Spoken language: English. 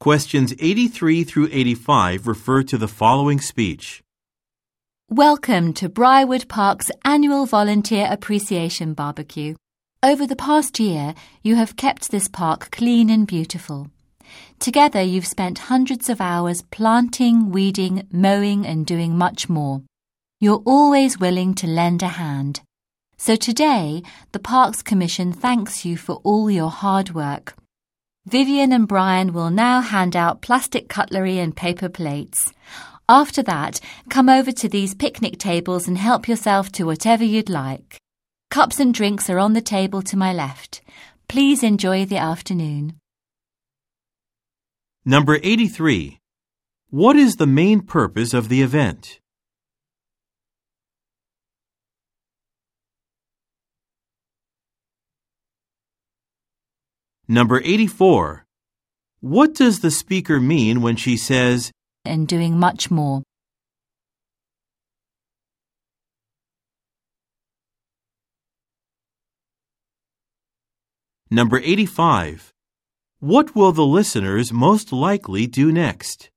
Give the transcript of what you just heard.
Questions 83 through 85 refer to the following speech. Welcome to Briarwood Park's annual Volunteer Appreciation Barbecue. Over the past year, you have kept this park clean and beautiful. Together, you've spent hundreds of hours planting, weeding, mowing, and doing much more. You're always willing to lend a hand. So today, the Parks Commission thanks you for all your hard work. Vivian and Brian will now hand out plastic cutlery and paper plates. After that, come over to these picnic tables and help yourself to whatever you'd like. Cups and drinks are on the table to my left. Please enjoy the afternoon. Number 83. What is the main purpose of the event? Number 84. What does the speaker mean when she says, And doing much more. Number 85. What will the listeners most likely do next?